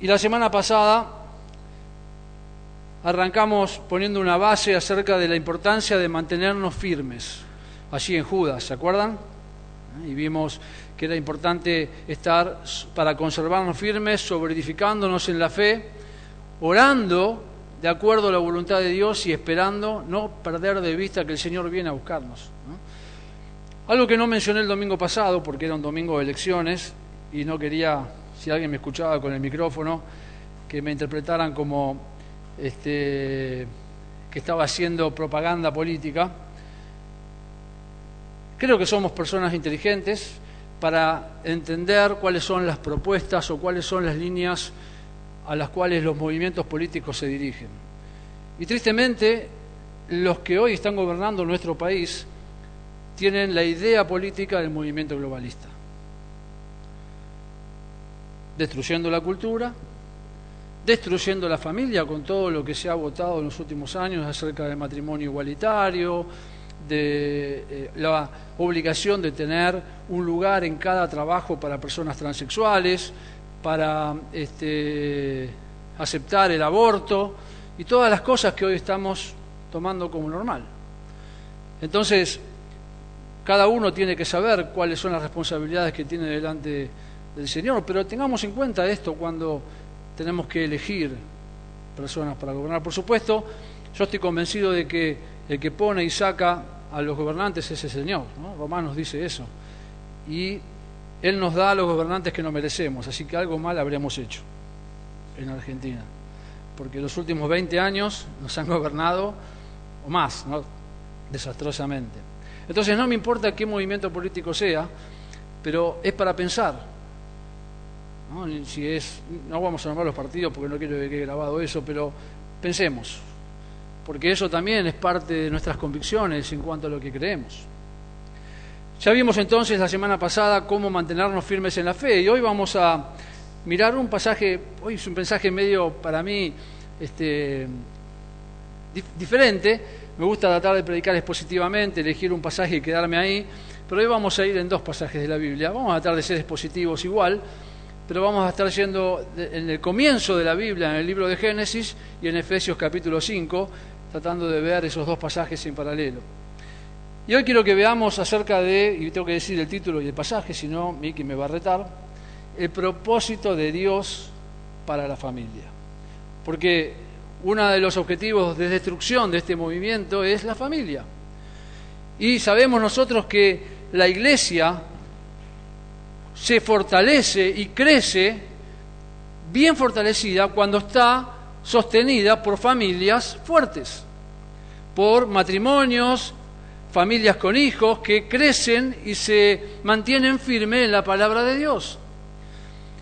Y la semana pasada arrancamos poniendo una base acerca de la importancia de mantenernos firmes, allí en Judas, ¿se acuerdan? Y vimos que era importante estar para conservarnos firmes, sobreedificándonos en la fe, orando de acuerdo a la voluntad de Dios y esperando no perder de vista que el Señor viene a buscarnos. Algo que no mencioné el domingo pasado, porque era un domingo de elecciones y no quería, si alguien me escuchaba con el micrófono, que me interpretaran como este, que estaba haciendo propaganda política. Creo que somos personas inteligentes para entender cuáles son las propuestas o cuáles son las líneas a las cuales los movimientos políticos se dirigen. Y tristemente, los que hoy están gobernando nuestro país tienen la idea política del movimiento globalista, destruyendo la cultura, destruyendo la familia con todo lo que se ha votado en los últimos años acerca del matrimonio igualitario, de eh, la obligación de tener un lugar en cada trabajo para personas transexuales, para este, aceptar el aborto y todas las cosas que hoy estamos tomando como normal. Entonces, cada uno tiene que saber cuáles son las responsabilidades que tiene delante del Señor, pero tengamos en cuenta esto cuando tenemos que elegir personas para gobernar. Por supuesto, yo estoy convencido de que el que pone y saca a los gobernantes es el Señor. Romanos dice eso. Y Él nos da a los gobernantes que no merecemos, así que algo mal habríamos hecho en Argentina. Porque los últimos 20 años nos han gobernado, o más, ¿no? desastrosamente. Entonces no me importa qué movimiento político sea, pero es para pensar. ¿No? Si es, no vamos a nombrar los partidos porque no quiero que quede grabado eso, pero pensemos, porque eso también es parte de nuestras convicciones en cuanto a lo que creemos. Ya vimos entonces la semana pasada cómo mantenernos firmes en la fe y hoy vamos a mirar un pasaje, hoy es un mensaje medio para mí este, diferente, me gusta tratar de predicar expositivamente, elegir un pasaje y quedarme ahí, pero hoy vamos a ir en dos pasajes de la Biblia, vamos a tratar de ser expositivos igual, pero vamos a estar yendo en el comienzo de la Biblia, en el libro de Génesis y en Efesios capítulo 5, tratando de ver esos dos pasajes en paralelo. Y hoy quiero que veamos acerca de, y tengo que decir el título y el pasaje, si no, Miki me va a retar, el propósito de Dios para la familia. Porque uno de los objetivos de destrucción de este movimiento es la familia. Y sabemos nosotros que la iglesia se fortalece y crece bien fortalecida cuando está sostenida por familias fuertes, por matrimonios, familias con hijos que crecen y se mantienen firmes en la palabra de Dios.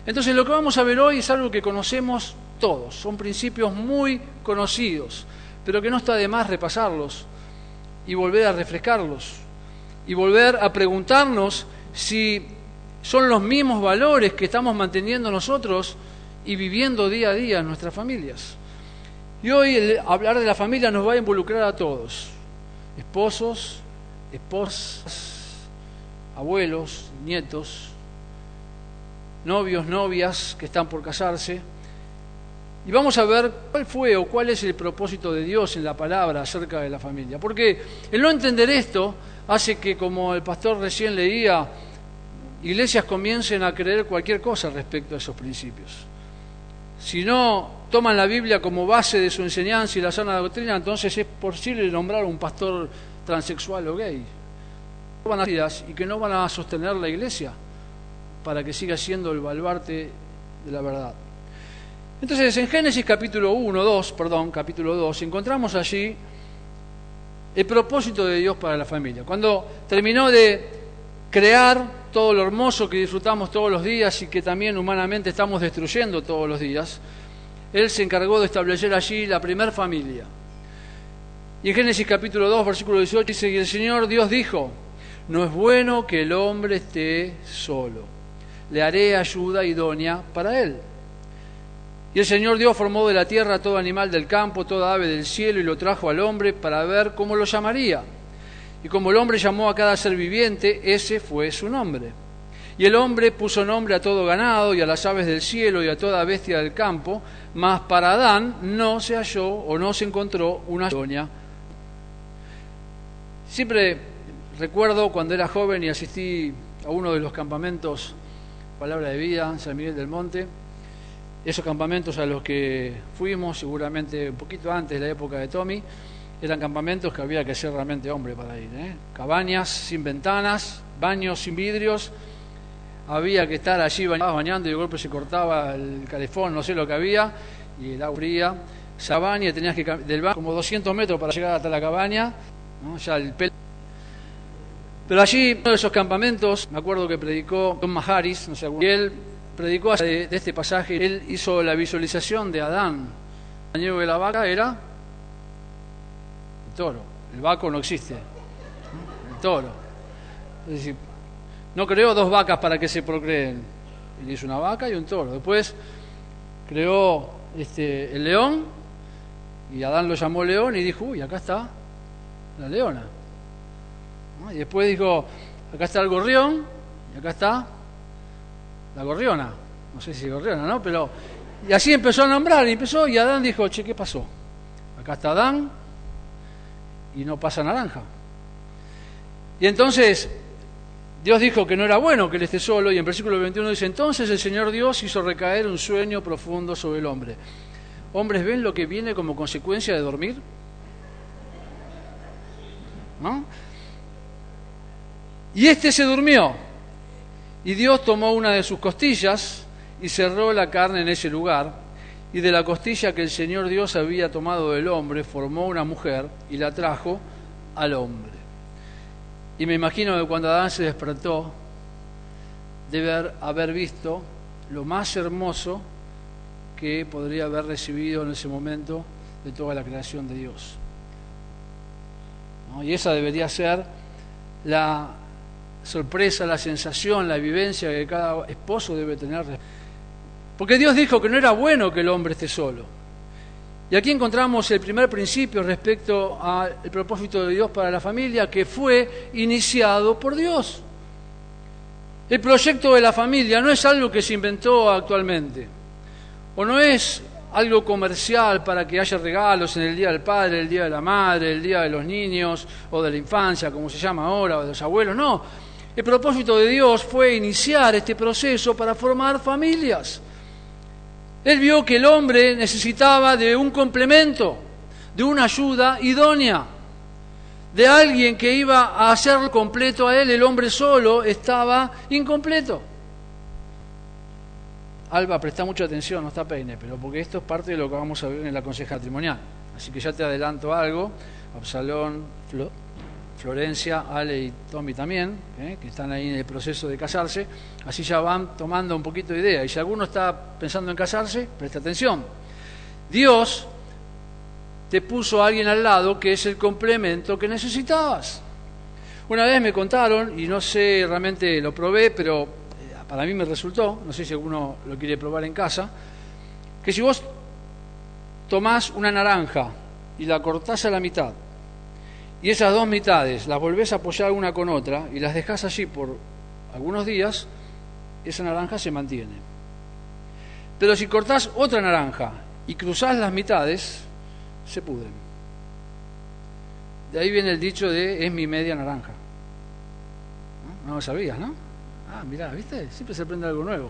Entonces lo que vamos a ver hoy es algo que conocemos todos, son principios muy conocidos, pero que no está de más repasarlos y volver a refrescarlos y volver a preguntarnos si son los mismos valores que estamos manteniendo nosotros y viviendo día a día en nuestras familias. Y hoy hablar de la familia nos va a involucrar a todos, esposos, esposas, abuelos, nietos, novios, novias que están por casarse. Y vamos a ver cuál fue o cuál es el propósito de Dios en la palabra acerca de la familia. Porque el no entender esto hace que, como el pastor recién leía, iglesias comiencen a creer cualquier cosa respecto a esos principios. Si no toman la Biblia como base de su enseñanza y la sana doctrina, entonces es posible nombrar a un pastor transexual o gay. Y que no van a sostener la iglesia para que siga siendo el baluarte de la verdad. Entonces, en Génesis capítulo 1, 2, perdón, capítulo 2, encontramos allí el propósito de Dios para la familia. Cuando terminó de crear todo lo hermoso que disfrutamos todos los días y que también humanamente estamos destruyendo todos los días, Él se encargó de establecer allí la primer familia. Y en Génesis capítulo 2, versículo 18 dice, y el Señor Dios dijo, no es bueno que el hombre esté solo, le haré ayuda idónea para él. Y el Señor Dios formó de la tierra todo animal del campo, toda ave del cielo, y lo trajo al hombre para ver cómo lo llamaría. Y como el hombre llamó a cada ser viviente, ese fue su nombre. Y el hombre puso nombre a todo ganado y a las aves del cielo y a toda bestia del campo, mas para Adán no se halló o no se encontró una doña. Siempre recuerdo cuando era joven y asistí a uno de los campamentos Palabra de Vida San Miguel del Monte, esos campamentos a los que fuimos, seguramente un poquito antes de la época de Tommy, eran campamentos que había que ser realmente hombre para ir. ¿eh? Cabañas sin ventanas, baños sin vidrios, había que estar allí bañando y de golpe se cortaba el calefón, no sé lo que había, y el agua fría. Esa tenías que del baño como 200 metros para llegar hasta la cabaña, ya el pelo. Pero allí, uno de esos campamentos, me acuerdo que predicó Tom Maharis, no sé, y él predicó de, este pasaje, él hizo la visualización de Adán. El año de la vaca era toro, el vaco no existe, el toro. Es decir, no creó dos vacas para que se procreen. Él hizo una vaca y un toro. Después creó este, el león y Adán lo llamó león y dijo, uy, acá está la leona. Y después dijo, acá está el gorrión y acá está la gorriona. No sé si gorriona, ¿no? Pero... Y así empezó a nombrar y empezó y Adán dijo, che, ¿qué pasó? Acá está Adán y no pasa naranja. Y entonces Dios dijo que no era bueno que él esté solo y en versículo 21 dice, entonces el Señor Dios hizo recaer un sueño profundo sobre el hombre. Hombres, ¿ven lo que viene como consecuencia de dormir? ¿No? Y este se durmió y Dios tomó una de sus costillas y cerró la carne en ese lugar y de la costilla que el Señor Dios había tomado del hombre formó una mujer y la trajo al hombre. Y me imagino que cuando Adán se despertó, debe haber visto lo más hermoso que podría haber recibido en ese momento de toda la creación de Dios. Y esa debería ser la sorpresa, la sensación, la vivencia que cada esposo debe tener. Porque Dios dijo que no era bueno que el hombre esté solo. Y aquí encontramos el primer principio respecto al propósito de Dios para la familia, que fue iniciado por Dios. El proyecto de la familia no es algo que se inventó actualmente, o no es algo comercial para que haya regalos en el Día del Padre, el Día de la Madre, el Día de los Niños, o de la infancia, como se llama ahora, o de los abuelos, no. El propósito de Dios fue iniciar este proceso para formar familias. Él vio que el hombre necesitaba de un complemento, de una ayuda idónea, de alguien que iba a hacer completo a él. El hombre solo estaba incompleto. Alba, presta mucha atención, no está peine, pero porque esto es parte de lo que vamos a ver en la conseja matrimonial. Así que ya te adelanto algo. Absalón, Florencia, Ale y Tommy también, ¿eh? que están ahí en el proceso de casarse, así ya van tomando un poquito de idea. Y si alguno está pensando en casarse, presta atención. Dios te puso a alguien al lado que es el complemento que necesitabas. Una vez me contaron, y no sé, realmente lo probé, pero eh, para mí me resultó, no sé si alguno lo quiere probar en casa, que si vos tomás una naranja y la cortás a la mitad, y esas dos mitades las volvés a apoyar una con otra y las dejas allí por algunos días, esa naranja se mantiene. Pero si cortás otra naranja y cruzás las mitades, se pudren. De ahí viene el dicho de es mi media naranja. No, lo sabías, ¿no? Ah, mirá, ¿viste? Siempre se aprende algo nuevo.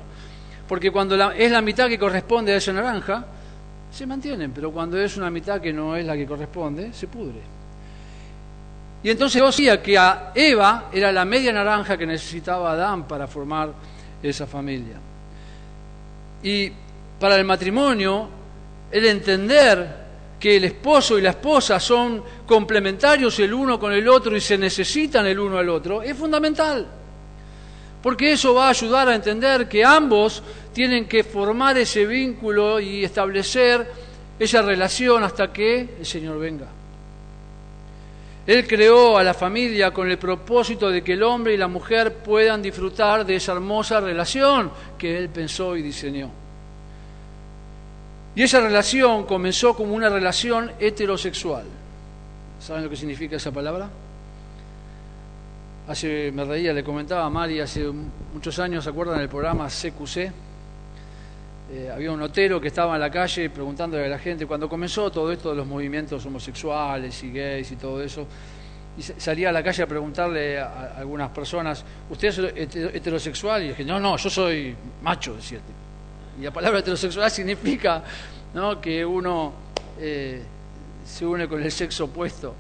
Porque cuando es la mitad que corresponde a esa naranja, se mantienen, pero cuando es una mitad que no es la que corresponde, se pudre. Y entonces decía que a Eva era la media naranja que necesitaba Adán para formar esa familia. Y para el matrimonio, el entender que el esposo y la esposa son complementarios el uno con el otro y se necesitan el uno al otro, es fundamental. Porque eso va a ayudar a entender que ambos tienen que formar ese vínculo y establecer esa relación hasta que el Señor venga. Él creó a la familia con el propósito de que el hombre y la mujer puedan disfrutar de esa hermosa relación que Él pensó y diseñó. Y esa relación comenzó como una relación heterosexual. ¿Saben lo que significa esa palabra? hace, me reía, le comentaba a Mari, hace muchos años, ¿se acuerdan del programa CQC? Eh, había un notero que estaba en la calle preguntándole a la gente, cuando comenzó todo esto de los movimientos homosexuales y gays y todo eso, y salía a la calle a preguntarle a, algunas personas, ¿usted es heterosexual? Y dije, no, no, yo soy macho, decía. Y la palabra heterosexual significa que uno eh, se une con el sexo opuesto.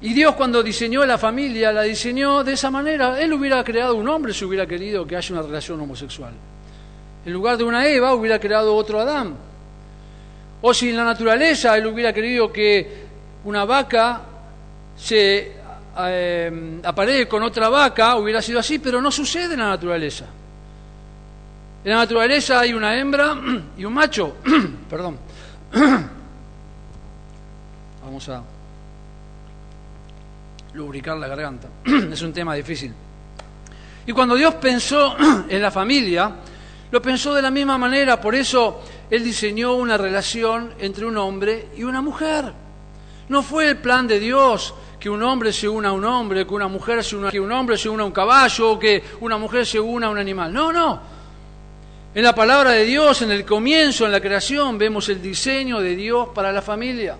Y Dios cuando diseñó la familia, la diseñó de esa manera. Él hubiera creado un hombre si hubiera querido que haya una relación homosexual. En lugar de una Eva, hubiera creado otro Adán. O si en la naturaleza él hubiera querido que una vaca se eh, con otra vaca, hubiera sido así, pero no sucede en la naturaleza. En la naturaleza hay una hembra y un macho. Perdón. Vamos a lubricar la garganta. es un tema difícil. Y cuando Dios pensó en la familia, lo pensó de la misma manera, por eso Él diseñó una relación entre un hombre y una mujer. No fue el plan de Dios que un hombre se una a un hombre, que una mujer se una, que un hombre se una a un caballo, o que una mujer se una a un animal. No, no. En la palabra de Dios, en el comienzo, en la creación, vemos el diseño de Dios para la familia.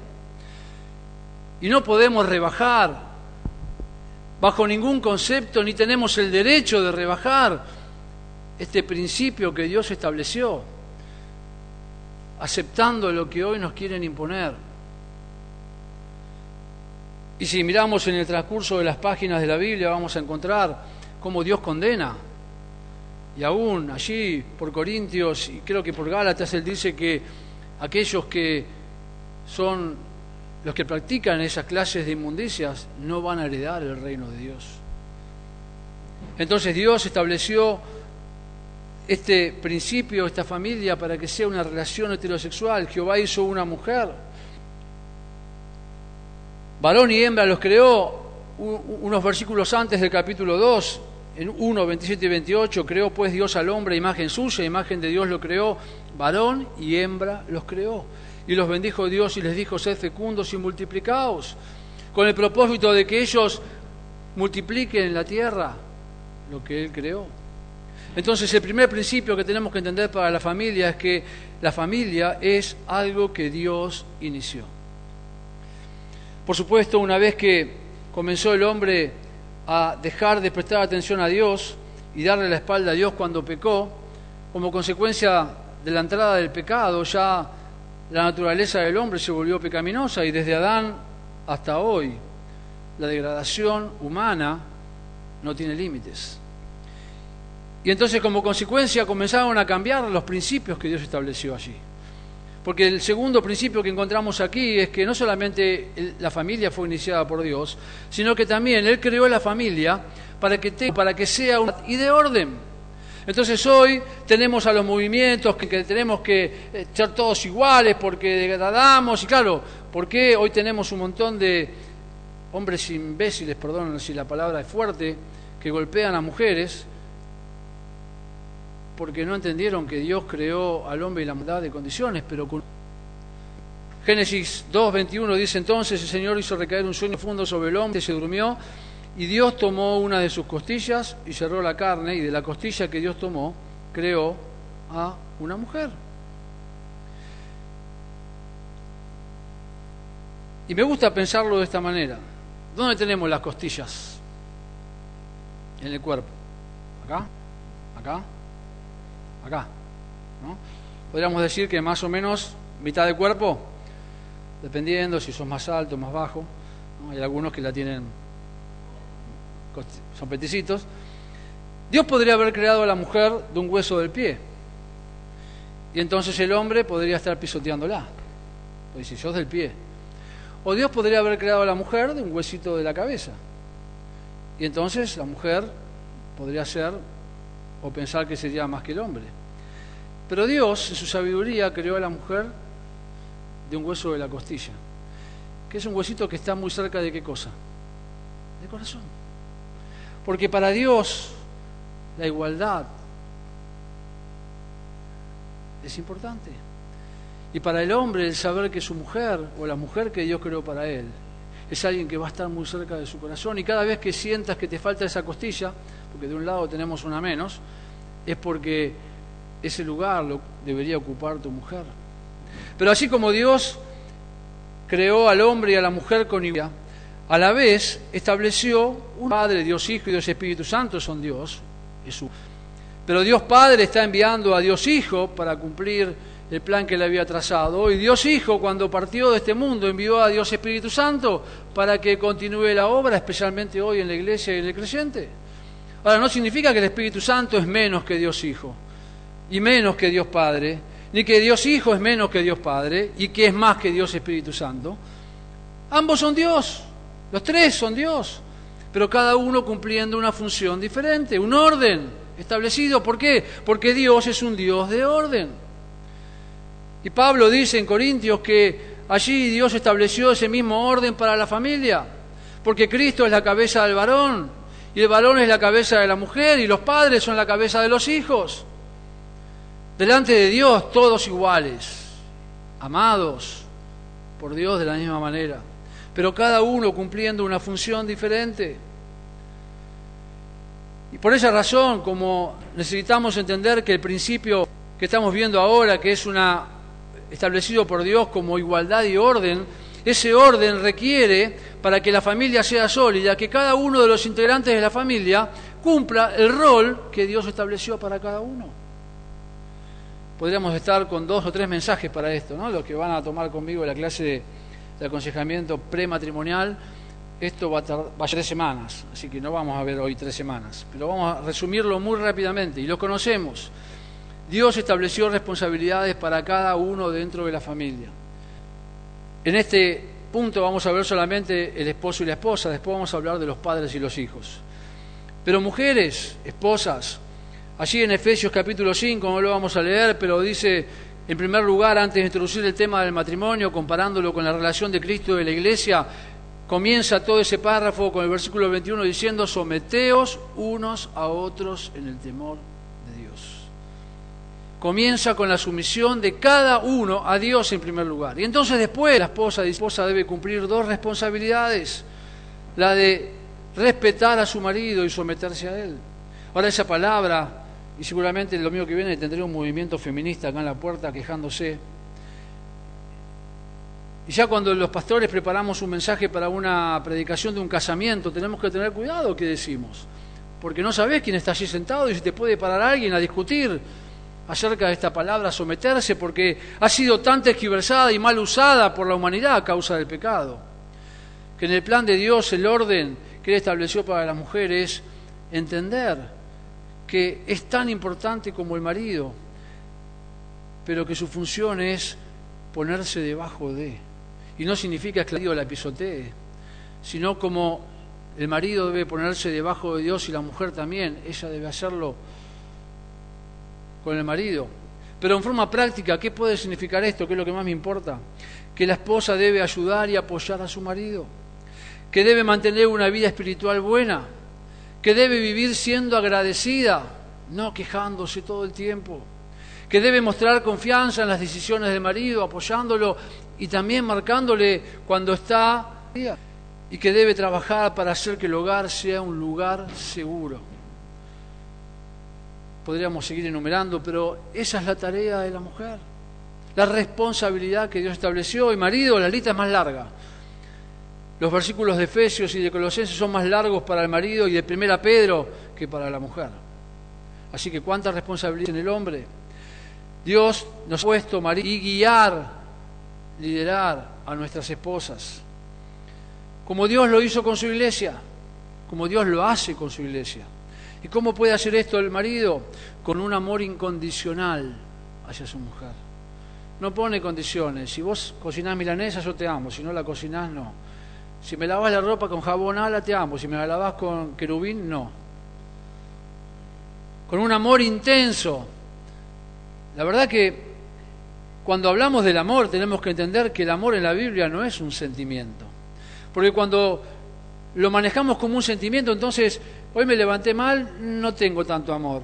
Y no podemos rebajar bajo ningún concepto, ni tenemos el derecho de rebajar este principio que Dios estableció, aceptando lo que hoy nos quieren imponer. Y si miramos en el transcurso de las páginas de la Biblia, vamos a encontrar cómo Dios condena y aún allí por Corintios y creo que por Gálatas él dice que aquellos que son los que practican esas clases de inmundicias no van a heredar el reino de Dios. Entonces Dios estableció este principio, esta familia, para que sea una relación heterosexual. Jehová hizo una mujer. Varón y hembra los creó unos versículos antes del capítulo 2 en 1, 27 y 28, creó pues Dios al hombre, imagen suya, imagen de Dios lo creó, varón y hembra los creó. Y los bendijo Dios y les dijo, sed fecundos y multiplicaos, con el propósito de que ellos multipliquen en la tierra lo que Él creó. Entonces el primer principio que tenemos que entender para la familia es que la familia es algo que Dios inició. Por supuesto, una vez que comenzó el hombre a dejar de prestar atención a Dios y darle la espalda a Dios cuando pecó, como consecuencia de la entrada del pecado, ya la naturaleza del hombre se volvió pecaminosa y desde Adán hasta hoy la degradación humana no tiene límites. Y entonces como consecuencia comenzaron a cambiar los principios que Dios estableció allí. Porque el segundo principio que encontramos aquí es que no solamente la familia fue iniciada por Dios, sino que también Él creó la familia para que, para que sea una y de orden. Entonces hoy tenemos a los movimientos que, tenemos que eh, ser todos iguales porque degradamos y claro, porque hoy tenemos un montón de hombres imbéciles, perdón si la palabra es fuerte, que golpean a mujeres porque no entendieron que Dios creó al hombre y la mujer de condiciones, pero con... Génesis 2.21 dice entonces, el Señor hizo recaer un sueño profundo sobre el hombre, se durmió, y Dios tomó una de sus costillas y cerró la carne, y de la costilla que Dios tomó, creó a una mujer. Y me gusta pensarlo de esta manera. ¿Dónde tenemos las costillas? En el cuerpo. ¿Acá? ¿Acá? Acá. ¿no? Podríamos decir que más o menos mitad de cuerpo, dependiendo si son más alto o más bajo. Hay algunos que la tienen, son peticitos. Dios podría haber creado a la mujer de un hueso del pie. Y entonces el hombre podría estar pisoteándola. Pues si sos del pie. O Dios podría haber creado a la mujer de un huesito de la cabeza. Y entonces la mujer podría ser o pensar que sería más que el hombre. Pero Dios, en su sabiduría, creó a la mujer de un hueso de la costilla, que es un huesito que está muy cerca de qué cosa? De corazón. Porque para Dios la igualdad es importante. Y para el hombre el saber que su mujer o la mujer que Dios creó para él es alguien que va a estar muy cerca de su corazón y cada vez que sientas que te falta esa costilla, porque de un lado tenemos una menos, es porque ese lugar lo debería ocupar tu mujer. Pero así como Dios creó al hombre y a la mujer con igualdad, a la vez estableció un Padre, Dios Hijo y Dios Espíritu Santo son Dios, Jesús. Pero Dios Padre está enviando a Dios Hijo para cumplir el plan que le había trazado. Y Dios Hijo, cuando partió de este mundo, envió a Dios Espíritu Santo para que continúe la obra, especialmente hoy en la iglesia y en el creyente. Ahora, no significa que el Espíritu Santo es menos que Dios Hijo y menos que Dios Padre, ni que Dios Hijo es menos que Dios Padre y que es más que Dios Espíritu Santo. Ambos son Dios, los tres son Dios, pero cada uno cumpliendo una función diferente, un orden establecido. ¿Por qué? Porque Dios es un Dios de orden. Y Pablo dice en Corintios que allí Dios estableció ese mismo orden para la familia, porque Cristo es la cabeza del varón, y el varón es la cabeza de la mujer, y los padres son la cabeza de los hijos. Delante de Dios todos iguales, amados por Dios de la misma manera, pero cada uno cumpliendo una función diferente. Y por esa razón, como necesitamos entender que el principio que estamos viendo ahora, que es una establecido por Dios como igualdad y orden, ese orden requiere, para que la familia sea sólida, que cada uno de los integrantes de la familia cumpla el rol que Dios estableció para cada uno. Podríamos estar con dos o tres mensajes para esto, ¿no? Los que van a tomar conmigo la clase de, aconsejamiento prematrimonial, esto va a, tardar, tres semanas, así que no vamos a ver hoy tres semanas, pero vamos a resumirlo muy rápidamente y lo conocemos. Dios estableció responsabilidades para cada uno dentro de la familia. En este punto vamos a ver solamente el esposo y la esposa, después vamos a hablar de los padres y los hijos. Pero mujeres, esposas, allí en Efesios capítulo 5, no lo vamos a leer, pero dice en primer lugar, antes de introducir el tema del matrimonio, comparándolo con la relación de Cristo y de la iglesia, comienza todo ese párrafo con el versículo 21 diciendo, someteos unos a otros en el temor comienza con la sumisión de cada uno a Dios en primer lugar. Y entonces después la esposa, la esposa debe cumplir dos responsabilidades, la de respetar a su marido y someterse a él. Ahora esa palabra, y seguramente el domingo que viene tendré un movimiento feminista acá en la puerta quejándose. Y ya cuando los pastores preparamos un mensaje para una predicación de un casamiento, tenemos que tener cuidado que decimos, porque no sabes quién está allí sentado y si te puede parar alguien a discutir acerca de esta palabra someterse porque ha sido tan tergiversada y mal usada por la humanidad a causa del pecado. Que en el plan de Dios el orden que Él estableció para las mujeres entender que es tan importante como el marido, pero que su función es ponerse debajo de. Y no significa que la pisotee, sino como el marido debe ponerse debajo de Dios y la mujer también, ella debe hacerlo con el marido. Pero en forma práctica, ¿qué puede significar esto? ¿Qué es lo que más me importa? Que la esposa debe ayudar y apoyar a su marido, que debe mantener una vida espiritual buena, que debe vivir siendo agradecida, no quejándose todo el tiempo, que debe mostrar confianza en las decisiones del marido, apoyándolo y también marcándole cuando está y que debe trabajar para hacer que el hogar sea un lugar seguro podríamos seguir enumerando, pero esa es la tarea de la mujer, la responsabilidad que Dios estableció. Y marido, la lista es más larga. Los versículos de Efesios y de Colosenses son más largos para el marido y de Primera Pedro que para la mujer. Así que cuánta responsabilidad en el hombre. Dios nos ha puesto marido y guiar, liderar a nuestras esposas. Como Dios lo hizo con su iglesia, como Dios lo hace con su iglesia. ¿Y cómo puede hacer esto el marido? Con un amor incondicional hacia su mujer. No pone condiciones. Si vos cocinás milanesa, yo te amo. Si no la cocinás, no. Si me lavas la ropa con jabón ala, te amo. Si me la lavas con querubín, no. Con un amor intenso. La verdad que cuando hablamos del amor tenemos que entender que el amor en la Biblia no es un sentimiento. Porque cuando lo manejamos como un sentimiento, entonces hoy me levanté mal, no tengo tanto amor.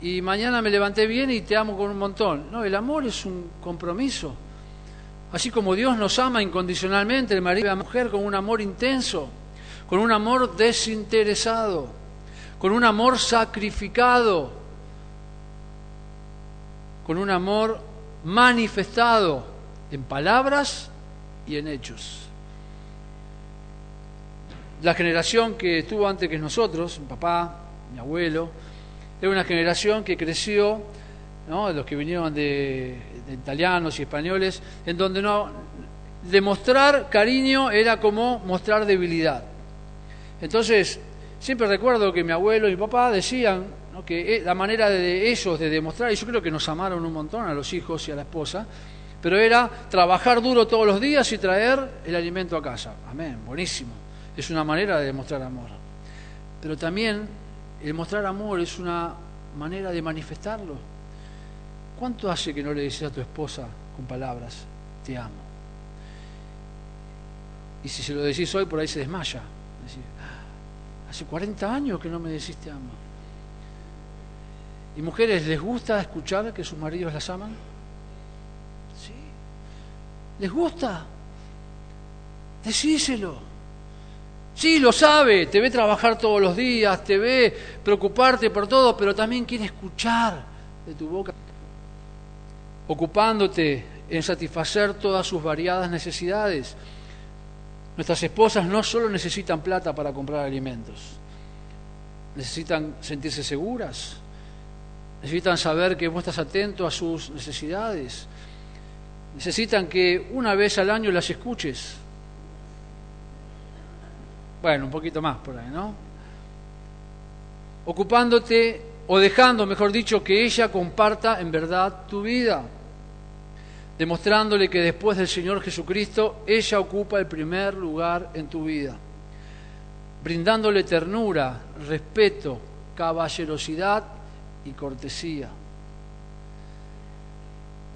Y mañana me levanté bien y te amo con un montón. No, el amor es un compromiso. Así como Dios nos ama incondicionalmente, el marido y la mujer con un amor intenso, con un amor desinteresado, con un amor sacrificado, con un amor manifestado en palabras y en hechos. La generación que estuvo antes que nosotros, mi papá, mi abuelo, era una generación que creció, ¿no? los que vinieron de, italianos y españoles, en donde no demostrar cariño era como mostrar debilidad. Entonces, siempre recuerdo que mi abuelo y mi papá decían que eh, la manera de ellos de demostrar, y yo creo que nos amaron un montón a los hijos y a la esposa, pero era trabajar duro todos los días y traer el alimento a casa. Amén, buenísimo. Es una manera de demostrar amor. Pero también el mostrar amor es una manera de manifestarlo. ¿Cuánto hace que no le dices a tu esposa con palabras, te amo? Y si se lo decís hoy, por ahí se desmaya. Ah, hace 40 años que no me decís te amo. ¿Y mujeres les gusta escuchar que sus maridos las aman? Sí. ¿Les gusta? Decíselo. Sí, lo sabe, te ve trabajar todos los días, te ve preocuparte por todo, pero también quiere escuchar de tu boca, ocupándote en satisfacer todas sus variadas necesidades. Nuestras esposas no solo necesitan plata para comprar alimentos, necesitan sentirse seguras, necesitan saber que vos estás atento a sus necesidades, necesitan que una vez al año las escuches un poquito más por ahí, ¿no? Ocupándote o dejando, mejor dicho, que ella comparta en verdad tu vida, demostrándole que después del Señor Jesucristo, ella ocupa el primer lugar en tu vida, brindándole ternura, respeto, caballerosidad y cortesía.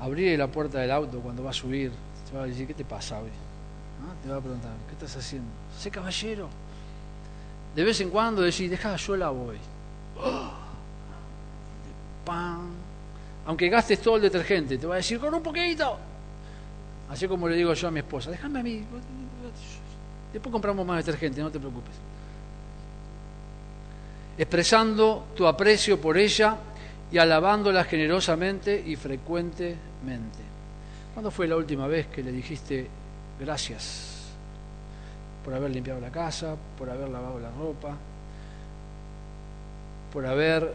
Abrí la puerta del auto cuando va a subir, te va a decir, ¿qué te pasa hoy? Te va a preguntar, ¿qué estás haciendo? Sé caballero. De vez en cuando decís, deja, yo la voy. Pan. Aunque gastes todo el detergente, te va a decir, con un poquito. Así como le digo yo a mi esposa, déjame a mí. Después compramos más detergente, no te preocupes. Expresando tu aprecio por ella y alabándola generosamente y frecuentemente. ¿Cuándo fue la última vez que le dijiste gracias? Por haber limpiado la casa, por haber lavado la ropa, por haber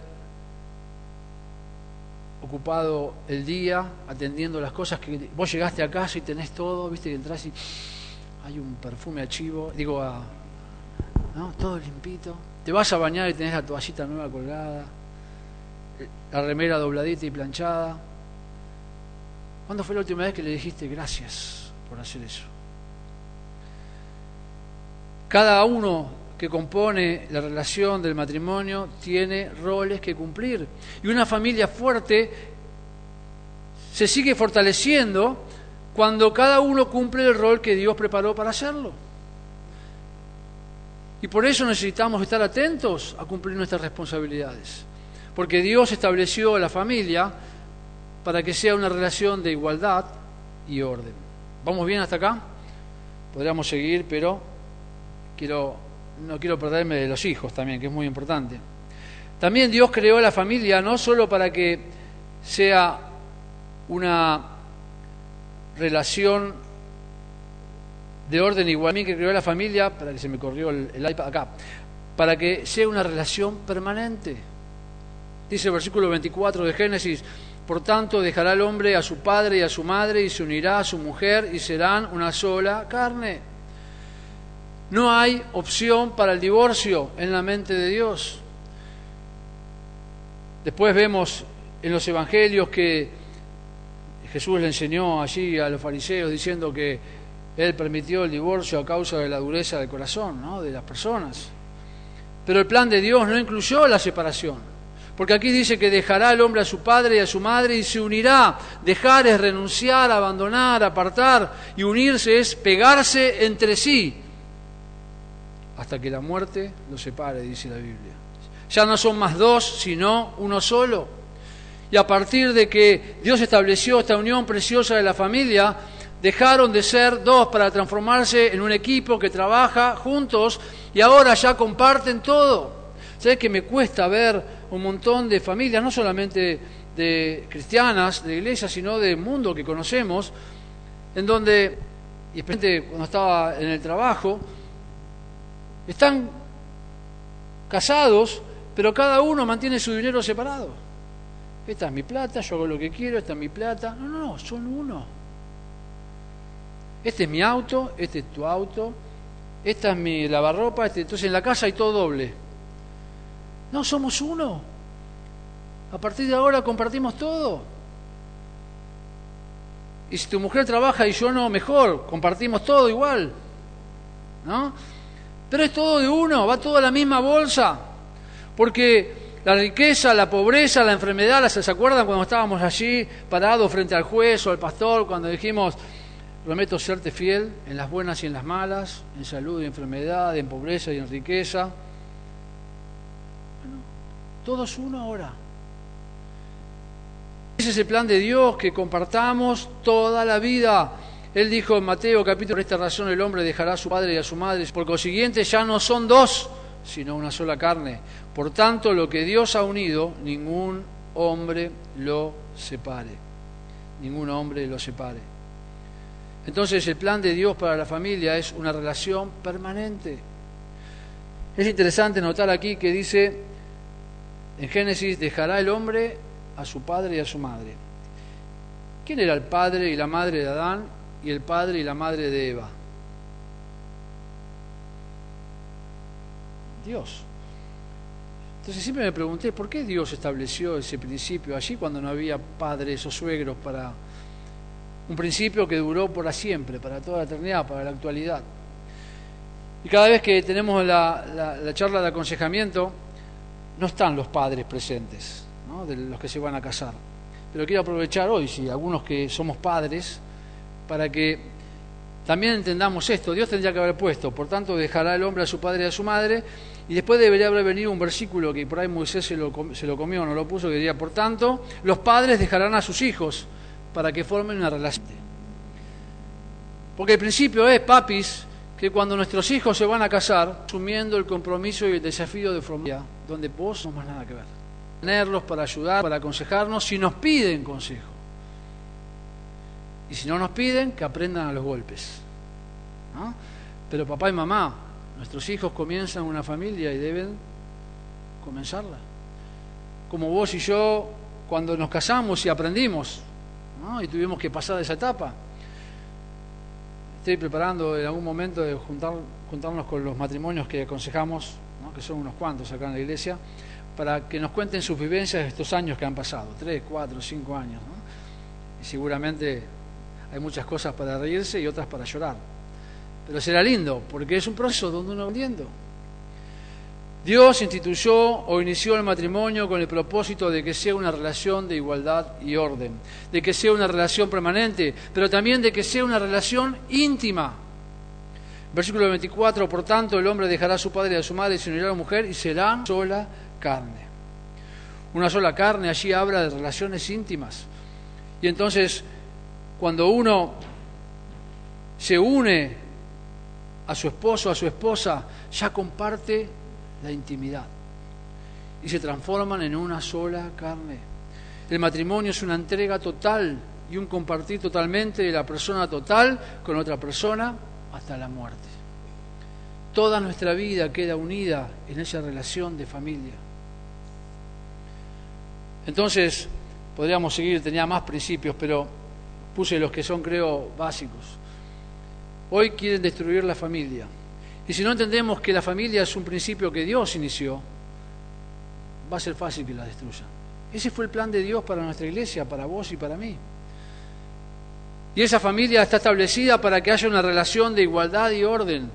ocupado el día atendiendo las cosas que vos llegaste a casa y tenés todo, viste que entras y hay un perfume a chivo, digo a ¿no? todo limpito. Te vas a bañar y tenés la toallita nueva colgada, la remera dobladita y planchada. ¿Cuándo fue la última vez que le dijiste gracias por hacer eso? Cada uno que compone la relación del matrimonio tiene roles que cumplir. Y una familia fuerte se sigue fortaleciendo cuando cada uno cumple el rol que Dios preparó para hacerlo. Y por eso necesitamos estar atentos a cumplir nuestras responsabilidades. Porque Dios estableció la familia para que sea una relación de igualdad y orden. ¿Vamos bien hasta acá? Podríamos seguir, pero quiero, no quiero perderme de los hijos también, que es muy importante. También Dios creó la familia no solo para que sea una relación de orden igual, también que creó la familia, para que se me corrió el, el iPad acá, para que sea una relación permanente. Dice el versículo 24 de Génesis, por tanto dejará el hombre a su padre y a su madre y se unirá a su mujer y serán una sola carne. No hay opción para el divorcio en la mente de Dios. Después vemos en los evangelios que Jesús le enseñó allí a los fariseos diciendo que él permitió el divorcio a causa de la dureza del corazón ¿no? de las personas. Pero el plan de Dios no incluyó la separación. Porque aquí dice que dejará el hombre a su padre y a su madre y se unirá. Dejar es renunciar, abandonar, apartar y unirse es pegarse entre sí hasta que la muerte los separe, dice la Biblia. Ya no son más dos, sino uno solo. Y a partir de que Dios estableció esta unión preciosa de la familia, Dejaron de ser dos para transformarse en un equipo que trabaja juntos y ahora ya comparten todo. ¿Sabes que me cuesta ver un montón de familias, no solamente de cristianas, de iglesias, sino del mundo que conocemos, en donde, y especialmente cuando estaba en el trabajo, están casados, pero cada uno mantiene su dinero separado. Esta es mi plata, yo hago lo que quiero, esta es mi plata. No, no, no, son uno. Este es mi auto, este es tu auto, esta es mi lavarropa, este, entonces en la casa hay todo doble. No, somos uno. A partir de ahora compartimos todo. Y si tu mujer trabaja y yo no, mejor, compartimos todo igual. ¿No? Pero es todo de uno, va todo a la misma bolsa. Porque la riqueza, la pobreza, la enfermedad, ¿se acuerdan cuando estábamos allí parados frente al juez o al pastor, cuando dijimos, prometo serte fiel en las buenas y en las malas, en salud y enfermedad, en pobreza y en riqueza? Bueno, todos uno ahora. Ese es el plan de Dios, que compartamos toda la vida. Él dijo en Mateo capítulo, por esta razón el hombre dejará a su padre y a su madre, por consiguiente ya no son dos, sino una sola carne. Por tanto, lo que Dios ha unido, ningún hombre lo separe. Ningún hombre lo separe. Entonces, el plan de Dios para la familia es una relación permanente. Es interesante notar aquí que dice en Génesis, dejará el hombre a su padre y a su madre. ¿Quién era el padre y la madre de Adán y el padre y la madre de Eva? Dios. Entonces siempre me pregunté, ¿por qué Dios estableció ese principio allí cuando no había padres o suegros para un principio que duró por siempre, para toda la eternidad, para la actualidad? Y cada vez que tenemos la, la charla de aconsejamiento, no están los padres presentes de los que se van a casar. Pero quiero aprovechar hoy, si algunos que somos padres, para que también entendamos esto. Dios tendría que haber puesto, por tanto, dejará el hombre a su padre y a su madre, y después debería haber venido un versículo que por ahí Moisés se lo, se lo comió, no lo puso, que diría, por tanto, los padres dejarán a sus hijos para que formen una relación. Porque el principio es, papis, que cuando nuestros hijos se van a casar, asumiendo el compromiso y el desafío de familia, donde vos no más nada que ver tenerlos para ayudar, para aconsejarnos, si nos piden consejo. Y si no nos piden, que aprendan a los golpes. Pero papá y mamá, nuestros hijos comienzan una familia y deben comenzarla. Como vos y yo, cuando nos casamos y aprendimos, y tuvimos que pasar esa etapa. Estoy preparando en algún momento de juntar, juntarnos con los matrimonios que aconsejamos, que son unos cuantos acá en la iglesia, para que nos cuenten sus vivencias de estos años que han pasado, tres, cuatro, cinco años. Y seguramente hay muchas cosas para reírse y otras para llorar. Pero será lindo, porque es un proceso donde uno va aprendiendo. Dios instituyó o inició el matrimonio con el propósito de que sea una relación de igualdad y orden, de que sea una relación permanente, pero también de que sea una relación íntima. Versículo 24, por tanto, el hombre dejará a su padre y a su madre y se unirá a la mujer y serán sola carne. Una sola carne allí habla de relaciones íntimas. Y entonces, cuando uno se une a su esposo, a su esposa, ya comparte la intimidad y se transforman en una sola carne. El matrimonio es una entrega total y un compartir totalmente de la persona total con otra persona hasta la muerte. Toda nuestra vida queda unida en esa relación de familia. Entonces, podríamos seguir, tenía más principios, pero puse los que son, creo, básicos. Hoy quieren destruir la familia. Y si no entendemos que la familia es un principio que Dios inició, va a ser fácil que la destruyan. Ese fue el plan de Dios para nuestra iglesia, para vos y para mí. Y esa familia está establecida para que haya una relación de igualdad y orden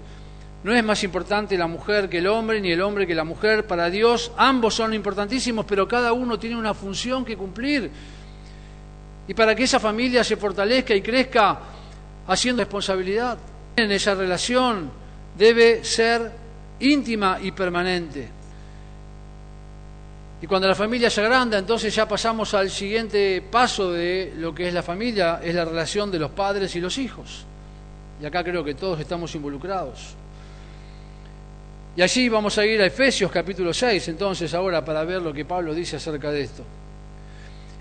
no es más importante la mujer que el hombre, ni el hombre que la mujer. Para Dios ambos son importantísimos, pero cada uno tiene una función que cumplir. Y para que esa familia se fortalezca y crezca haciendo responsabilidad en esa relación, debe ser íntima y permanente. Y cuando la familia se agranda, entonces ya pasamos al siguiente paso de lo que es la familia, es la relación de los padres y los hijos. Y acá creo que todos estamos involucrados. Y allí vamos a ir a Efesios capítulo 6, entonces ahora para ver lo que Pablo dice acerca de esto.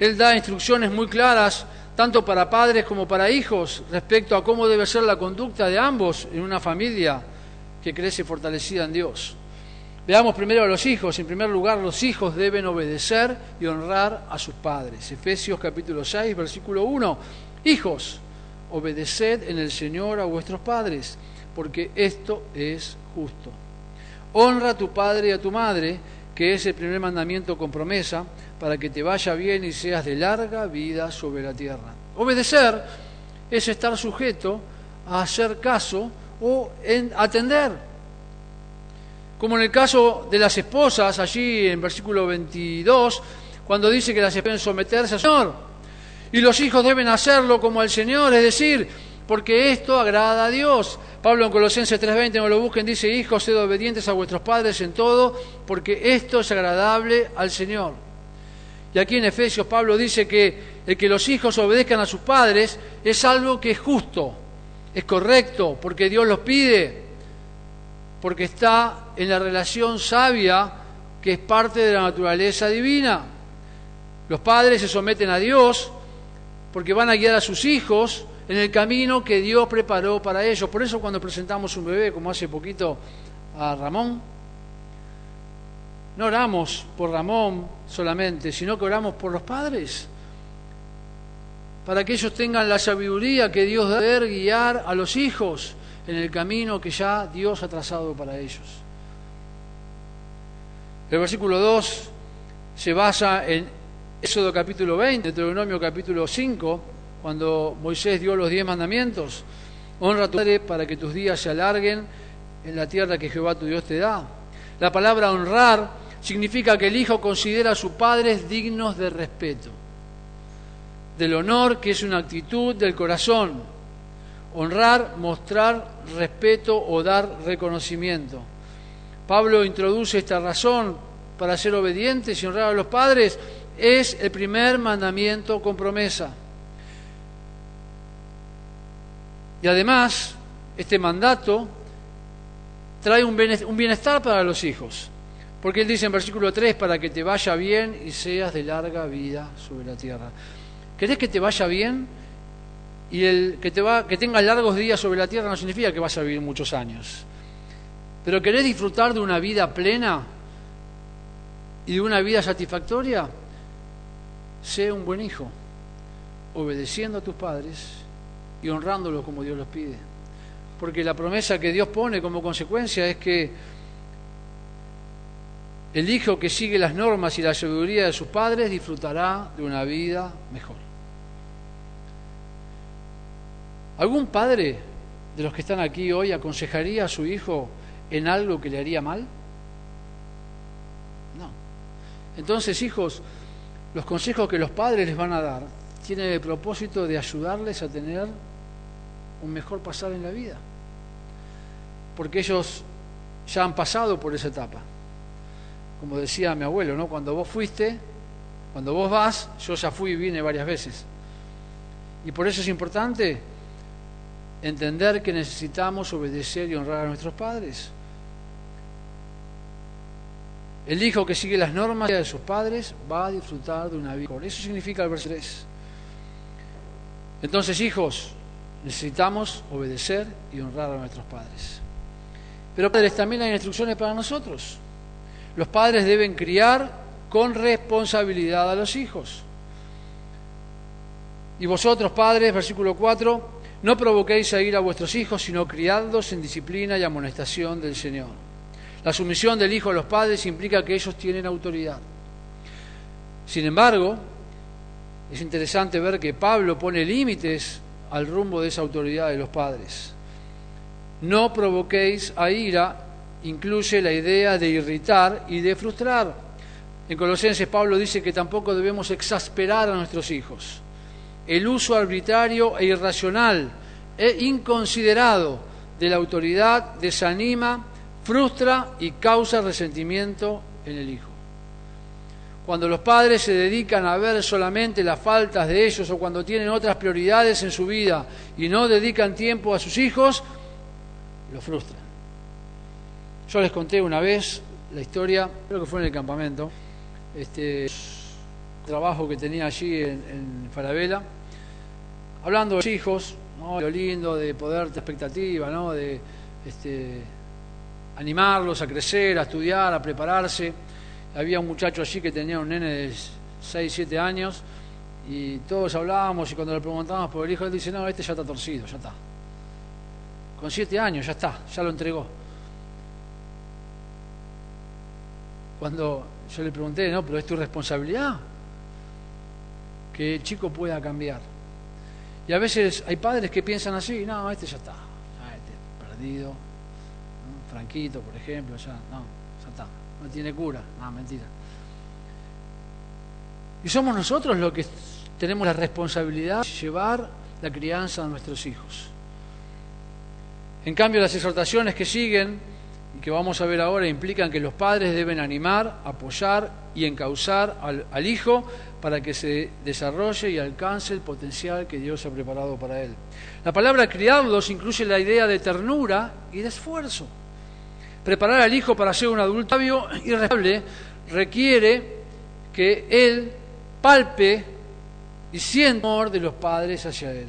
Él da instrucciones muy claras, tanto para padres como para hijos, respecto a cómo debe ser la conducta de ambos en una familia que crece fortalecida en Dios. Veamos primero a los hijos. En primer lugar, los hijos deben obedecer y honrar a sus padres. Efesios capítulo 6, versículo 1. Hijos, obedeced en el Señor a vuestros padres, porque esto es justo. Honra a tu padre y a tu madre, que es el primer mandamiento con promesa, para que te vaya bien y seas de larga vida sobre la tierra. Obedecer es estar sujeto a hacer caso o en atender como en el caso de las esposas, allí en versículo 22, cuando dice que las deben someterse al Señor. Y los hijos deben hacerlo como al Señor, es decir, porque esto agrada a Dios. Pablo en Colosenses 3:20, no lo busquen, dice, hijos, sed obedientes a vuestros padres en todo, porque esto es agradable al Señor. Y aquí en Efesios Pablo dice que el que los hijos obedezcan a sus padres es algo que es justo, es correcto, porque Dios los pide porque está en la relación sabia que es parte de la naturaleza divina. Los padres se someten a Dios porque van a guiar a sus hijos en el camino que Dios preparó para ellos. Por eso cuando presentamos un bebé, como hace poquito a Ramón, no oramos por Ramón solamente, sino que oramos por los padres, para que ellos tengan la sabiduría que Dios da guiar a los hijos en el camino que ya Dios ha trazado para ellos. El versículo 2 se basa en Éxodo capítulo 20, Deuteronomio capítulo 5, cuando Moisés dio los diez mandamientos. Honra a tu padre para que tus días se alarguen en la tierra que Jehová tu Dios te da. La palabra honrar significa que el hijo considera a sus padres dignos de respeto, del honor que es una actitud del corazón, honrar, mostrar respeto o dar reconocimiento. Pablo introduce esta razón para ser obedientes y honrar a los padres. Es el primer mandamiento con promesa. Y además, este mandato trae un bienestar para los hijos. Porque él dice en versículo 3, para que te vaya bien y seas de larga vida sobre la tierra. ¿Querés que te vaya bien? Y el que, te va, que tengas largos días sobre la tierra no significa que vas a vivir muchos años. Pero querés disfrutar de una vida plena y de una vida satisfactoria, sé un buen hijo, obedeciendo a tus padres y honrándolos como Dios los pide. Porque la promesa que Dios pone como consecuencia es que el hijo que sigue las normas y la sabiduría de sus padres disfrutará de una vida mejor. ¿Algún padre de los que están aquí hoy aconsejaría a su hijo en algo que le haría mal? No. Entonces, hijos, los consejos que los padres les van a dar tienen el propósito de ayudarles a tener un mejor pasar en la vida. Porque ellos ya han pasado por esa etapa. Como decía mi abuelo. Cuando vos fuiste, cuando vos vas, yo ya fui y vine varias veces. Y por eso es importante entender que necesitamos obedecer y honrar a nuestros padres. El hijo que sigue las normas de sus padres va a disfrutar de una vida. Eso significa el verso 3. Entonces, hijos, necesitamos obedecer y honrar a nuestros padres. Pero padres, también hay instrucciones para nosotros. Los padres deben criar con responsabilidad a los hijos. Y vosotros, padres, versículo 4, no provoquéis a ir a vuestros hijos, sino criadlos en disciplina y amonestación del Señor. La sumisión del hijo a los padres implica que ellos tienen autoridad. Sin embargo, es interesante ver que Pablo pone límites al rumbo de esa autoridad de los padres. No provoquéis a ira incluye la idea de irritar y de frustrar. En Colosenses Pablo dice que tampoco debemos exasperar a nuestros hijos el uso arbitrario e irracional e inconsiderado de la autoridad desanima, frustra y causa resentimiento en el hijo. Cuando los padres se dedican a ver solamente las faltas de ellos o cuando tienen otras prioridades en su vida y no dedican tiempo a sus hijos, lo frustran. Yo les conté una vez la historia, creo que fue en el campamento, este trabajo que tenía allí en, Farabela, hablando de los hijos, ¿no? lo lindo, de poder, de expectativa, ¿no? de este, animarlos a crecer, a estudiar, a prepararse. Había un muchacho allí que tenía un nene de 6, 7 años y todos hablábamos y cuando le preguntábamos por el hijo, él dice, no, este ya está torcido, ya está. Con 7 años, ya está, ya lo entregó. Cuando yo le pregunté, no, pero es tu responsabilidad que el chico pueda cambiar. Y a veces hay padres que piensan así, no, este ya está, este perdido, Franquito, por ejemplo, ya, no, ya está, no tiene cura, no, mentira. Y somos nosotros los que tenemos la responsabilidad de llevar la crianza a nuestros hijos. En cambio, las exhortaciones que siguen y que vamos a ver ahora implican que los padres deben animar, apoyar y encauzar al, hijo para que se desarrolle y alcance el potencial que Dios ha preparado para él. La palabra criarlos incluye la idea de ternura y de esfuerzo. Preparar al hijo para ser un adulto sabio y responsable requiere que él palpe y sienta amor de los padres hacia él.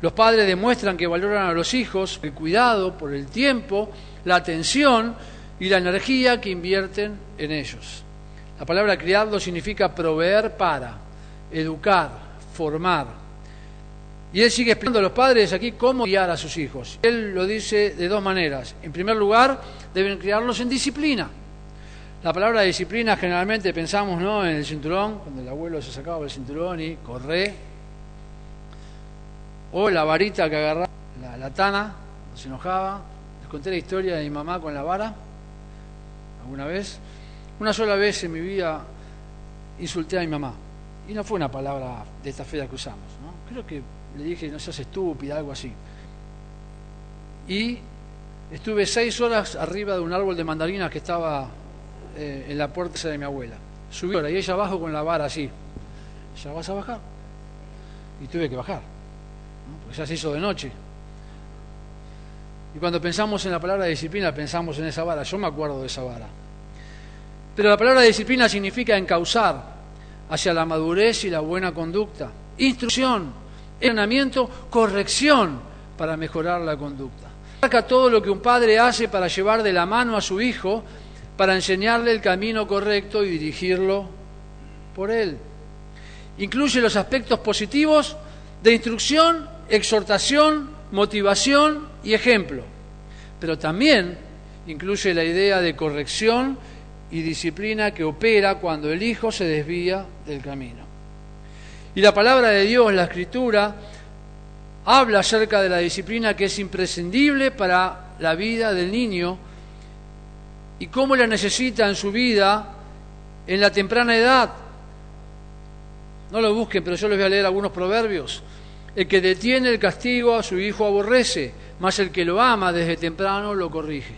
Los padres demuestran que valoran a los hijos el cuidado por el tiempo, la atención y la energía que invierten en ellos. La palabra criarlo significa proveer para, educar, formar, y él sigue explicando a los padres aquí cómo guiar a sus hijos. Él lo dice de dos maneras. En primer lugar, deben criarlos en disciplina. La palabra disciplina generalmente pensamos ¿no? en el cinturón, cuando el abuelo se sacaba el cinturón y corre. O la varita que agarraba la, la tana, se enojaba. Les conté la historia de mi mamá con la vara, alguna vez. Una sola vez en mi vida insulté a mi mamá. Y no fue una palabra de esta fe que usamos. ¿no? Creo que le dije, no seas estúpida, algo así. Y estuve seis horas arriba de un árbol de mandarinas que estaba eh, en la puerta de mi abuela. Subí y ella abajo con la vara así. ¿Ya vas a bajar? Y tuve que bajar, porque ya se hizo de noche. Y cuando pensamos en la palabra disciplina, pensamos en esa vara. Yo me acuerdo de esa vara. Pero la palabra disciplina significa encauzar hacia la madurez y la buena conducta. Instrucción, entrenamiento, corrección para mejorar la conducta. Marca todo lo que un padre hace para llevar de la mano a su hijo, para enseñarle el camino correcto y dirigirlo por él. Incluye los aspectos positivos de instrucción, exhortación, motivación y ejemplo. Pero también incluye la idea de corrección y disciplina que opera cuando el hijo se desvía del camino. Y la palabra de Dios, la escritura, habla acerca de la disciplina que es imprescindible para la vida del niño y cómo la necesita en su vida en la temprana edad. No lo busquen, pero yo les voy a leer algunos proverbios. El que detiene el castigo a su hijo aborrece, mas el que lo ama desde temprano lo corrige.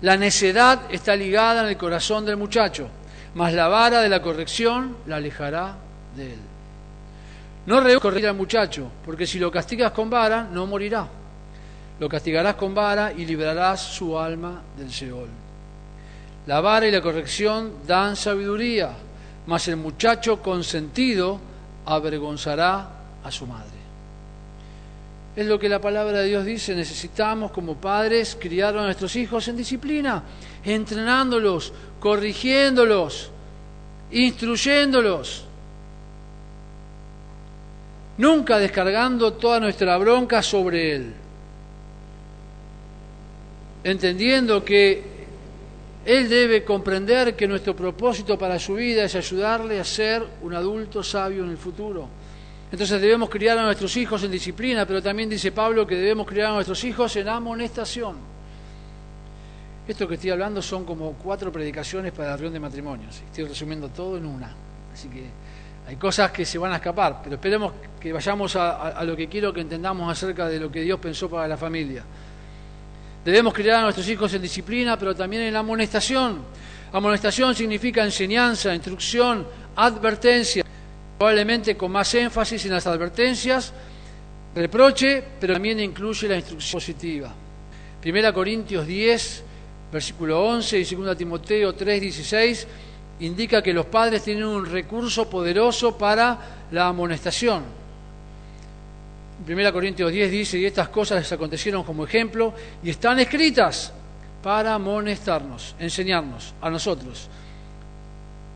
La necedad está ligada en el corazón del muchacho, mas la vara de la corrección la alejará de él. No rehúses corregir al muchacho, porque si lo castigas con vara, no morirá. Lo castigarás con vara y librarás su alma del Seol. La vara y la corrección dan sabiduría, mas el muchacho consentido avergonzará a su madre. Es lo que la palabra de Dios dice, necesitamos como padres criar a nuestros hijos en disciplina, entrenándolos, corrigiéndolos, instruyéndolos nunca descargando toda nuestra bronca sobre Él, entendiendo que Él debe comprender que nuestro propósito para su vida es ayudarle a ser un adulto sabio en el futuro. Entonces debemos criar a nuestros hijos en disciplina, pero también dice Pablo que debemos criar a nuestros hijos en amonestación. Esto que estoy hablando son como cuatro predicaciones para la reunión de matrimonios. Estoy resumiendo todo en una. Así que hay cosas que se van a escapar, pero esperemos que vayamos a, lo que quiero que entendamos acerca de lo que Dios pensó para la familia. Debemos criar a nuestros hijos en disciplina, pero también en amonestación. Amonestación significa enseñanza, instrucción, advertencia, probablemente con más énfasis en las advertencias, reproche, pero también incluye la instrucción positiva. Primera Corintios 10, versículo 11 y 2 Timoteo 3, 16 indica que los padres tienen un recurso poderoso para la amonestación. 1 Corintios 10 dice, y estas cosas les acontecieron como ejemplo y están escritas para amonestarnos, enseñarnos a nosotros,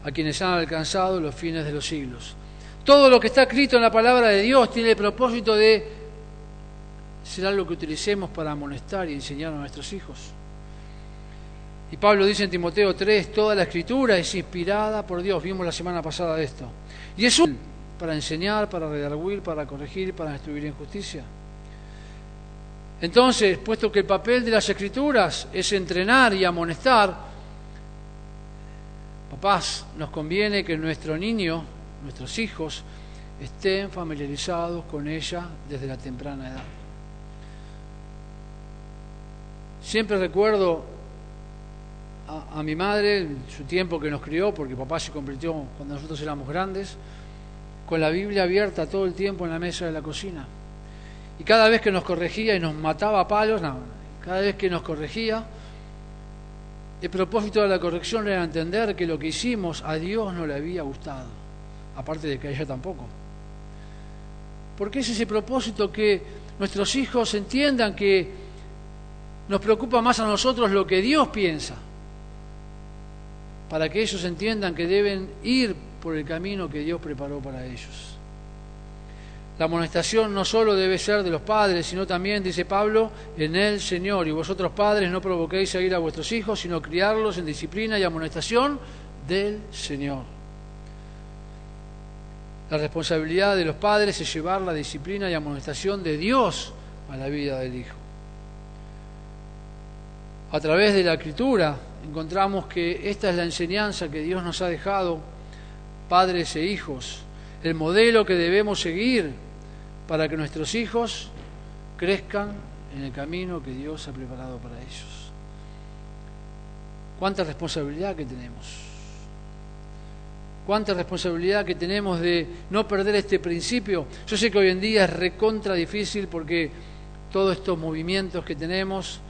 a quienes han alcanzado los fines de los siglos. Todo lo que está escrito en la palabra de Dios tiene el propósito de ser algo que utilicemos para amonestar y enseñar a nuestros hijos. Y Pablo dice en Timoteo 3, toda la escritura es inspirada por Dios, vimos la semana pasada esto. Y es útil para enseñar, para redarguir, para corregir, para instruir en justicia. Entonces, puesto que el papel de las escrituras es entrenar y amonestar, papás, nos conviene que nuestro niño, nuestros hijos, estén familiarizados con ella desde la temprana edad. Siempre recuerdo a, mi madre, su tiempo que nos crió, porque papá se convirtió cuando nosotros éramos grandes, con la Biblia abierta todo el tiempo en la mesa de la cocina. Y cada vez que nos corregía y nos mataba a palos, cada vez que nos corregía, el propósito de la corrección era entender que lo que hicimos a Dios no le había gustado, aparte de que ella tampoco. Porque es ese propósito que nuestros hijos entiendan que nos preocupa más a nosotros lo que Dios piensa para que ellos entiendan que deben ir por el camino que Dios preparó para ellos. La amonestación no solo debe ser de los padres, sino también, dice Pablo, en el Señor. Y vosotros padres no provoquéis a ir a vuestros hijos, sino criarlos en disciplina y amonestación del Señor. La responsabilidad de los padres es llevar la disciplina y amonestación de Dios a la vida del Hijo. A través de la Escritura, encontramos que esta es la enseñanza que Dios nos ha dejado, padres e hijos, el modelo que debemos seguir para que nuestros hijos crezcan en el camino que Dios ha preparado para ellos. Cuánta responsabilidad que tenemos. Cuánta responsabilidad que tenemos de no perder este principio. Yo sé que hoy en día es recontra difícil porque todos estos movimientos que tenemos,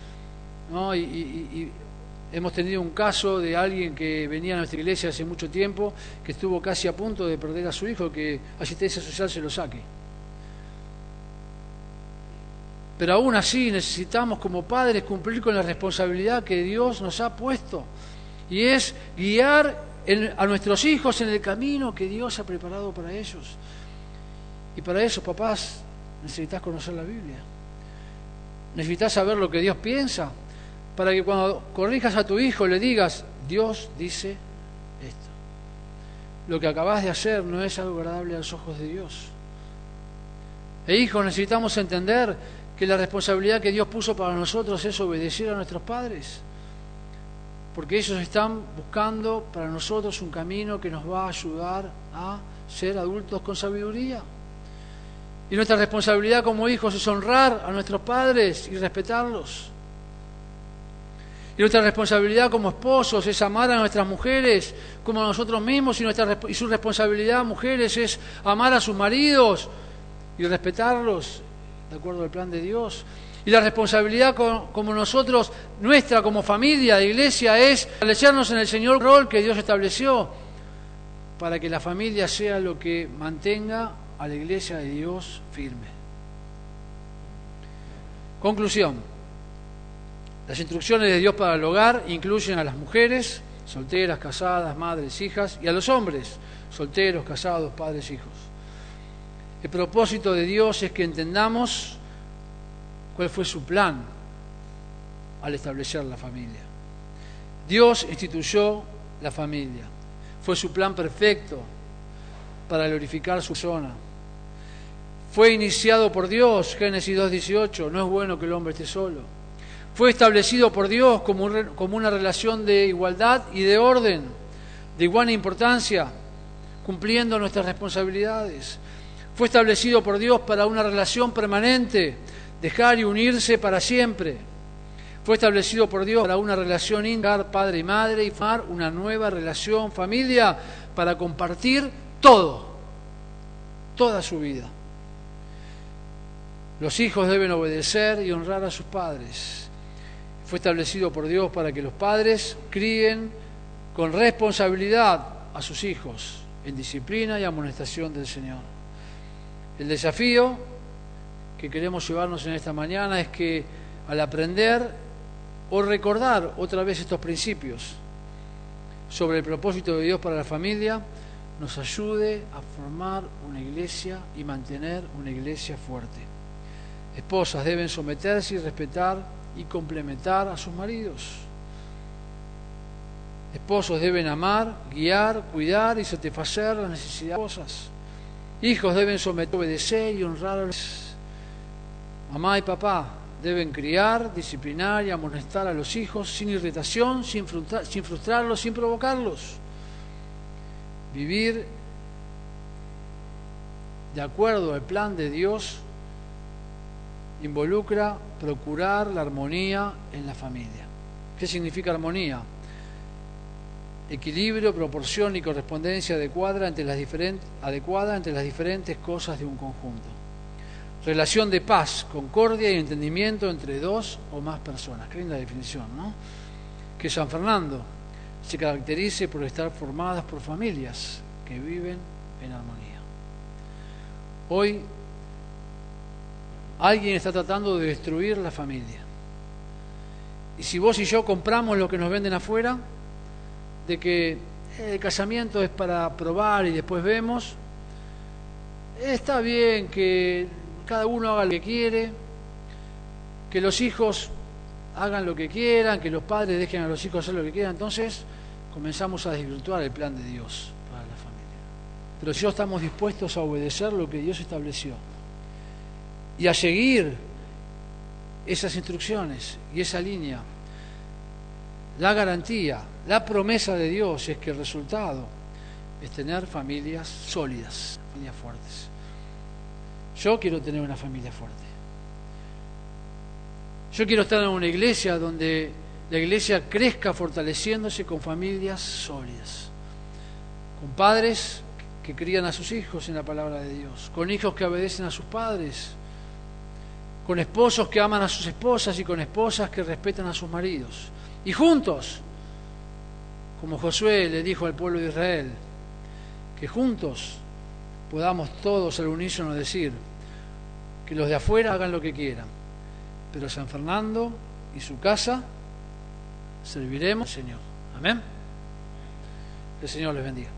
¿no? y, Hemos tenido un caso de alguien que venía a nuestra iglesia hace mucho tiempo, que estuvo casi a punto de perder a su hijo, que asistencia social se lo saque. Pero aún así necesitamos como padres cumplir con la responsabilidad que Dios nos ha puesto, y es guiar a nuestros hijos en el camino que Dios ha preparado para ellos. Y para eso, papás, necesitas conocer la Biblia. Necesitas saber lo que Dios piensa para que cuando corrijas a tu hijo le digas, Dios dice esto. Lo que acabas de hacer no es algo agradable a los ojos de Dios. E hijos, necesitamos entender que la responsabilidad que Dios puso para nosotros es obedecer a nuestros padres. Porque ellos están buscando para nosotros un camino que nos va a ayudar a ser adultos con sabiduría. Y nuestra responsabilidad como hijos es honrar a nuestros padres y respetarlos. Y nuestra responsabilidad como esposos es amar a nuestras mujeres como a nosotros mismos y, nuestra, y su responsabilidad, mujeres, es amar a sus maridos y respetarlos de acuerdo al plan de Dios. Y la responsabilidad como, nosotros, nuestra como familia de iglesia, es establecernos en el Señor rol que Dios estableció para que la familia sea lo que mantenga a la iglesia de Dios firme. Conclusión. Las instrucciones de Dios para el hogar incluyen a las mujeres, solteras, casadas, madres, hijas, y a los hombres, solteros, casados, padres, hijos. El propósito de Dios es que entendamos cuál fue su plan al establecer la familia. Dios instituyó la familia. Fue su plan perfecto para glorificar su zona. Fue iniciado por Dios, Génesis 2.18, no es bueno que el hombre esté solo fue establecido por Dios como, como una relación de igualdad y de orden, de igual importancia, cumpliendo nuestras responsabilidades. Fue establecido por Dios para una relación permanente, dejar y unirse para siempre. Fue establecido por Dios para una relación íntegra, padre y madre, y formar una nueva relación familia para compartir todo, toda su vida. Los hijos deben obedecer y honrar a sus padres. Fue establecido por Dios para que los padres críen con responsabilidad a sus hijos en disciplina y amonestación del Señor. El desafío que queremos llevarnos en esta mañana es que al aprender o recordar otra vez estos principios sobre el propósito de Dios para la familia, nos ayude a formar una iglesia y mantener una iglesia fuerte. Esposas deben someterse y respetar y complementar a sus maridos. Esposos deben amar, guiar, cuidar y satisfacer las necesidades de esposas. Hijos deben someter, obedecer y honrar a los mamá y papá deben criar, disciplinar y amonestar a los hijos sin irritación, sin, sin frustrarlos, sin provocarlos. Vivir de acuerdo al plan de Dios involucra procurar la armonía en la familia. ¿Qué significa armonía? Equilibrio, proporción y correspondencia adecuada entre las, diferentes, adecuada entre las diferentes cosas de un conjunto relación de paz, concordia y entendimiento entre dos o más personas. Qué la definición, ¿no? Que San Fernando se caracterice por estar formadas por familias que viven en armonía. Hoy alguien está tratando de destruir la familia. Y si vos y yo compramos lo que nos venden afuera, de que el casamiento es para probar y después vemos, está bien que cada uno haga lo que quiere, que los hijos hagan lo que quieran, que los padres dejen a los hijos hacer lo que quieran. Entonces comenzamos a desvirtuar el plan de Dios para la familia. Pero si no estamos dispuestos a obedecer lo que Dios estableció y a seguir esas instrucciones y esa línea, la garantía, la promesa de Dios es que el resultado es tener familias sólidas, familias fuertes. Yo quiero tener una familia fuerte. Yo quiero estar en una iglesia donde la iglesia crezca fortaleciéndose con familias sólidas, con padres que crían a sus hijos en la palabra de Dios, con hijos que obedecen a sus padres, con esposos que aman a sus esposas y con esposas que respetan a sus maridos. Y juntos, como Josué le dijo al pueblo de Israel, que juntos podamos todos al unísono decir, que los de afuera hagan lo que quieran, pero San Fernando y su casa serviremos al Señor. Amén. El Señor les bendiga.